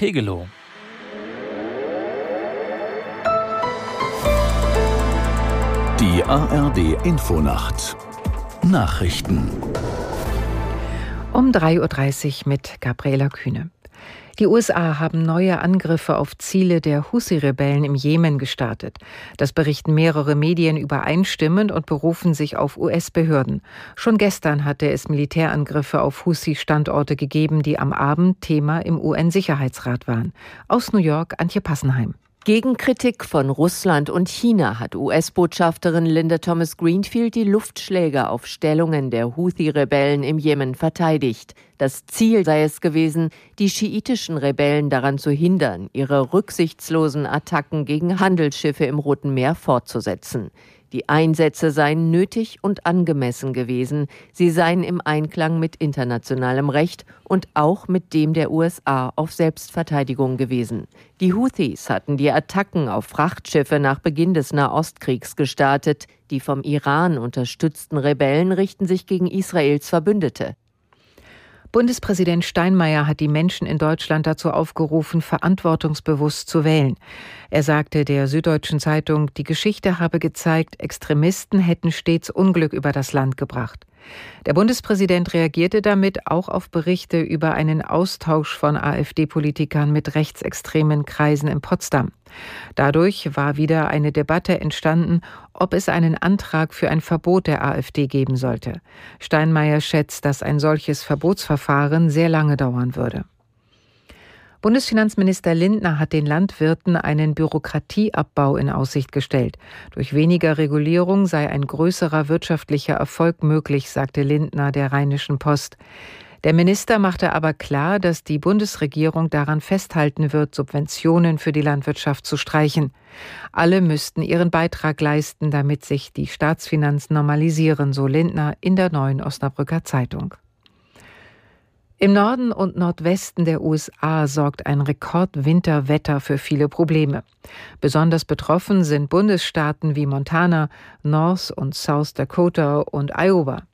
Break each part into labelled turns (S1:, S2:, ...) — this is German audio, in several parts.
S1: Pegelow.
S2: Die ARD Infonacht Nachrichten
S3: um 3.30 Uhr mit Gabriela Kühne. Die USA haben neue Angriffe auf Ziele der Husi-Rebellen im Jemen gestartet. Das berichten mehrere Medien übereinstimmend und berufen sich auf US-Behörden. Schon gestern hatte es Militärangriffe auf Husi-Standorte gegeben, die am Abend Thema im UN-Sicherheitsrat waren. Aus New York Antje Passenheim.
S4: Gegen Kritik von Russland und China hat US-Botschafterin Linda Thomas Greenfield die Luftschläge auf Stellungen der Houthi-Rebellen im Jemen verteidigt. Das Ziel sei es gewesen, die schiitischen Rebellen daran zu hindern, ihre rücksichtslosen Attacken gegen Handelsschiffe im Roten Meer fortzusetzen. Die Einsätze seien nötig und angemessen gewesen. Sie seien im Einklang mit internationalem Recht und auch mit dem der USA auf Selbstverteidigung gewesen. Die Houthis hatten die Attacken auf Frachtschiffe nach Beginn des Nahostkriegs gestartet. Die vom Iran unterstützten Rebellen richten sich gegen Israels Verbündete.
S3: Bundespräsident Steinmeier hat die Menschen in Deutschland dazu aufgerufen, verantwortungsbewusst zu wählen. Er sagte der Süddeutschen Zeitung, die Geschichte habe gezeigt, Extremisten hätten stets Unglück über das Land gebracht. Der Bundespräsident reagierte damit auch auf Berichte über einen Austausch von AfD-Politikern mit rechtsextremen Kreisen in Potsdam. Dadurch war wieder eine Debatte entstanden, ob es einen Antrag für ein Verbot der AfD geben sollte. Steinmeier schätzt, dass ein solches Verbotsverfahren sehr lange dauern würde. Bundesfinanzminister Lindner hat den Landwirten einen Bürokratieabbau in Aussicht gestellt. Durch weniger Regulierung sei ein größerer wirtschaftlicher Erfolg möglich, sagte Lindner der Rheinischen Post. Der Minister machte aber klar, dass die Bundesregierung daran festhalten wird, Subventionen für die Landwirtschaft zu streichen. Alle müssten ihren Beitrag leisten, damit sich die Staatsfinanzen normalisieren, so Lindner in der neuen Osnabrücker Zeitung. Im Norden und Nordwesten der USA sorgt ein Rekordwinterwetter für viele Probleme. Besonders betroffen sind Bundesstaaten wie Montana, North und South Dakota und Iowa.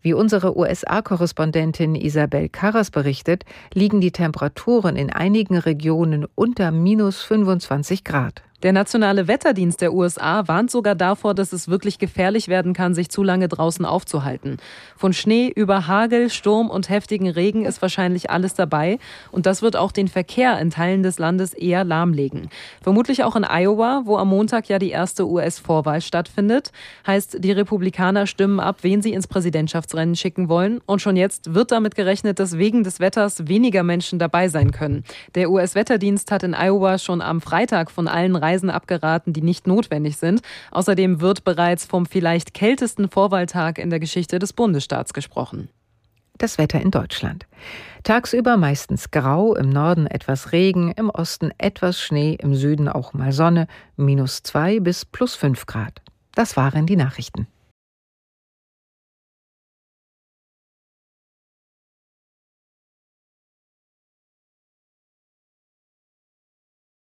S3: Wie unsere USA-Korrespondentin Isabel Karras berichtet, liegen die Temperaturen in einigen Regionen unter minus 25 Grad.
S5: Der nationale Wetterdienst der USA warnt sogar davor, dass es wirklich gefährlich werden kann, sich zu lange draußen aufzuhalten. Von Schnee über Hagel, Sturm und heftigen Regen ist wahrscheinlich alles dabei. Und das wird auch den Verkehr in Teilen des Landes eher lahmlegen. Vermutlich auch in Iowa, wo am Montag ja die erste US-Vorwahl stattfindet. Heißt, die Republikaner stimmen ab, wen sie ins Präsidentschaftsrennen schicken wollen. Und schon jetzt wird damit gerechnet, dass wegen des Wetters weniger Menschen dabei sein können. Der US-Wetterdienst hat in Iowa schon am Freitag von allen Reisen abgeraten, die nicht notwendig sind. Außerdem wird bereits vom vielleicht kältesten Vorwahltag in der Geschichte des Bundesstaats gesprochen.
S3: Das Wetter in Deutschland. Tagsüber meistens grau, im Norden etwas Regen, im Osten etwas Schnee, im Süden auch mal Sonne, minus zwei bis plus fünf Grad. Das waren die Nachrichten.